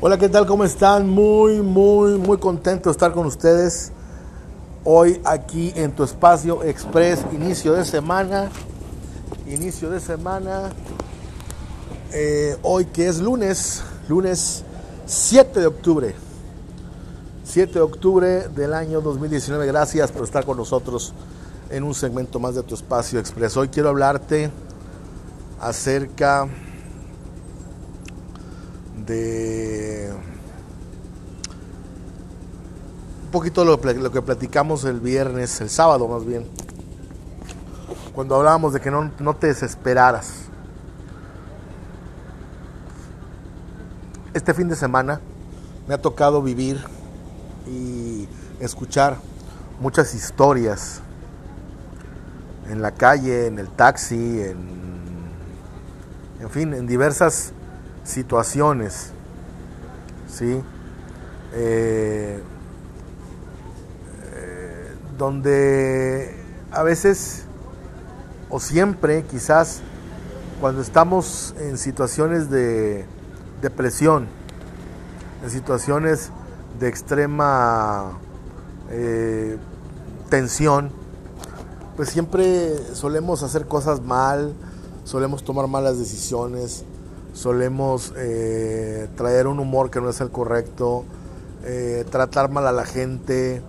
Hola, ¿qué tal? ¿Cómo están? Muy, muy, muy contento de estar con ustedes hoy aquí en tu espacio express, inicio de semana, inicio de semana, eh, hoy que es lunes, lunes 7 de octubre, 7 de octubre del año 2019. Gracias por estar con nosotros en un segmento más de tu espacio express. Hoy quiero hablarte acerca un poquito lo, lo, que platicamos el viernes, el sábado más bien, cuando hablábamos de que no, no te desesperaras. Este fin de semana me ha tocado vivir y escuchar muchas historias en la calle, en el taxi, en, en fin, en diversas situaciones, ¿sí? Eh, eh, donde a veces o siempre quizás cuando estamos en situaciones de depresión, en situaciones de extrema eh, tensión, pues siempre solemos hacer cosas mal, solemos tomar malas decisiones, solemos eh, traer un humor que no es el correcto, eh, tratar mal a la gente,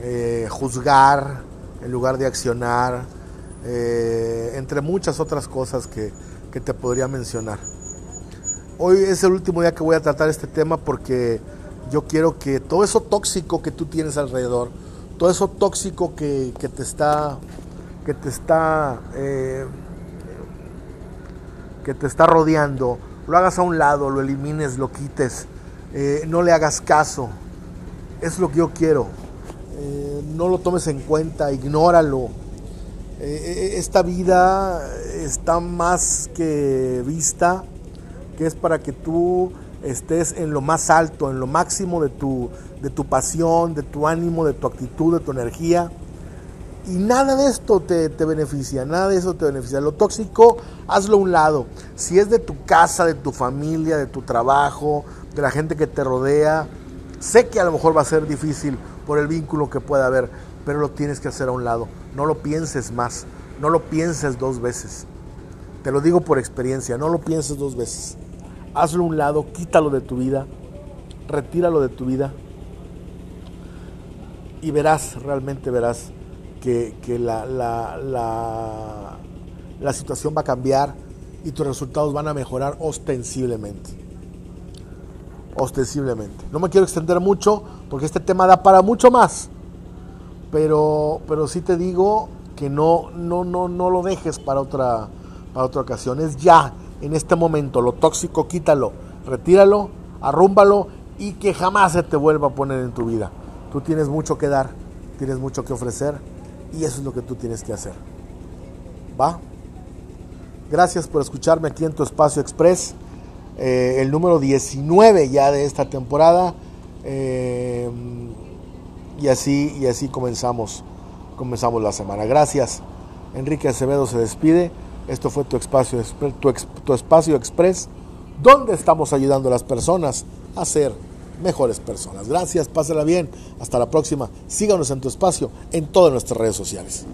eh, juzgar en lugar de accionar, entre muchas otras cosas que, que te podría mencionar. Hoy es el último día que voy a tratar este tema porque yo quiero que todo eso tóxico que tú tienes alrededor, todo eso tóxico que, que te está, que te está que te está rodeando, lo hagas a un lado, lo elimines, lo quites, eh, no le hagas caso. Es lo que yo quiero. Eh, no lo tomes en cuenta, ignóralo. Eh, esta vida está más que vista, que es para que tú estés en lo más alto, en lo máximo de tu, de tu pasión, de tu ánimo, de tu actitud, de tu energía y nada de esto te, beneficia, nada de eso te beneficia. Lo tóxico, hazlo a un lado. Si es de tu casa, de tu familia, de tu trabajo, de la gente que te rodea, sé que a lo mejor va a ser difícil por el vínculo que pueda haber, pero lo tienes que hacer a un lado. No lo pienses más, no lo pienses dos veces. Te lo digo por experiencia, no lo pienses dos veces. Hazlo a un lado, quítalo de tu vida, retíralo de tu vida y verás, realmente verás que, la, la, la, situación va a cambiar y tus resultados van a mejorar ostensiblemente. Ostensiblemente. No me quiero extender mucho porque este tema da para mucho más. Pero, pero sí te digo que no, no, no, no lo dejes para otra, para otra ocasión. Es ya, en este momento. Lo tóxico, quítalo, retíralo, arrúmbalo y que jamás se te vuelva a poner en tu vida. Tú tienes mucho que dar, tienes mucho que ofrecer y eso es lo que tú tienes que hacer. ¿Va? Gracias por escucharme aquí en tu espacio express. Eh, el número 19 ya de esta temporada. Eh, y así, y así comenzamos, comenzamos la semana. Gracias. Enrique Acevedo se despide. Esto fue tu espacio, tu, tu espacio express, donde estamos ayudando a las personas a ser mejores personas. Gracias, pásala bien. Hasta la próxima. Síganos en tu espacio en todas nuestras redes sociales.